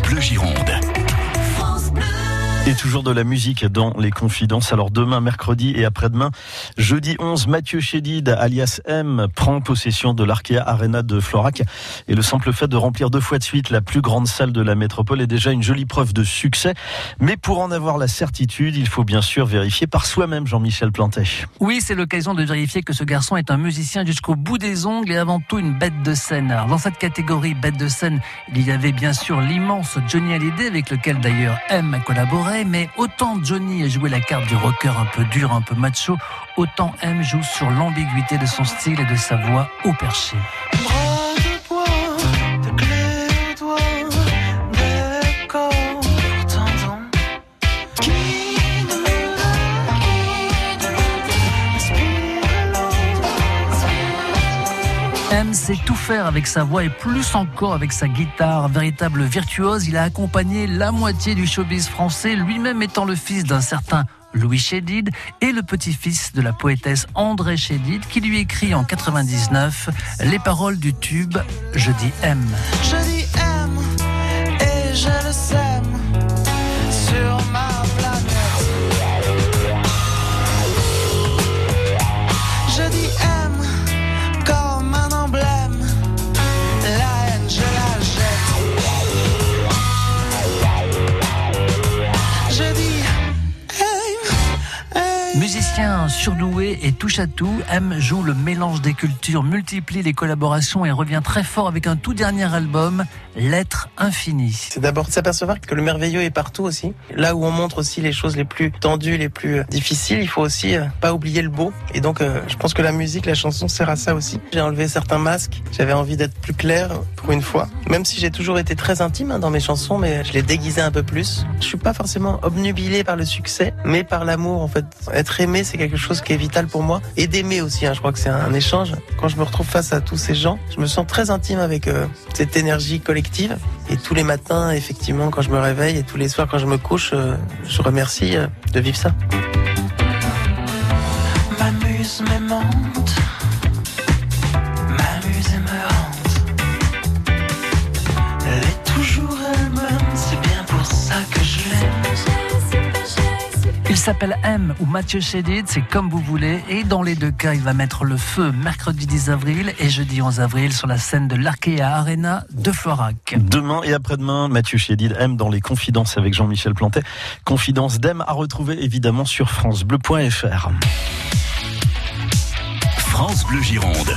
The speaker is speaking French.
Bleu Gironde. Et toujours de la musique dans les confidences. Alors demain, mercredi et après-demain, jeudi 11, Mathieu Chédid, alias M, prend possession de l'Arkea Arena de Florac. Et le simple fait de remplir deux fois de suite la plus grande salle de la métropole est déjà une jolie preuve de succès. Mais pour en avoir la certitude, il faut bien sûr vérifier par soi-même, Jean-Michel Plantet. Oui, c'est l'occasion de vérifier que ce garçon est un musicien jusqu'au bout des ongles et avant tout une bête de scène. Alors, dans cette catégorie bête de scène, il y avait bien sûr l'immense Johnny Hallyday avec lequel d'ailleurs M a collaboré mais autant Johnny a joué la carte du rocker un peu dur, un peu macho, autant M joue sur l'ambiguïté de son style et de sa voix au perché. Sait tout faire avec sa voix et plus encore avec sa guitare. Véritable virtuose, il a accompagné la moitié du showbiz français, lui-même étant le fils d'un certain Louis Chédid et le petit-fils de la poétesse André Chédid qui lui écrit en 99 les paroles du tube Je dis M. Surdoué et touche à tout, M joue le mélange des cultures, multiplie les collaborations et revient très fort avec un tout dernier album, L'être infini. C'est d'abord de s'apercevoir que le merveilleux est partout aussi. Là où on montre aussi les choses les plus tendues, les plus euh, difficiles, il faut aussi euh, pas oublier le beau. Et donc, euh, je pense que la musique, la chanson sert à ça aussi. J'ai enlevé certains masques. J'avais envie d'être plus clair pour une fois. Même si j'ai toujours été très intime hein, dans mes chansons, mais je les déguisais un peu plus. Je suis pas forcément obnubilé par le succès, mais par l'amour en fait. Être aimé, c'est quelque chose qui est vital pour moi. Et d'aimer aussi. Hein. Je crois que c'est un échange. Quand je me retrouve face à tous ces gens, je me sens très intime avec cette énergie collective. Et tous les matins, effectivement, quand je me réveille et tous les soirs quand je me couche, euh, je remercie euh, de vivre ça. Me hante. Il s'appelle M ou Mathieu Chédid, c'est comme vous voulez. Et dans les deux cas, il va mettre le feu mercredi 10 avril et jeudi 11 avril sur la scène de l'Arkea Arena de Florac. Demain et après-demain, Mathieu Chédid M dans les confidences avec Jean-Michel Plantet. Confidences d'M à retrouver évidemment sur francebleu.fr. France Bleu Gironde.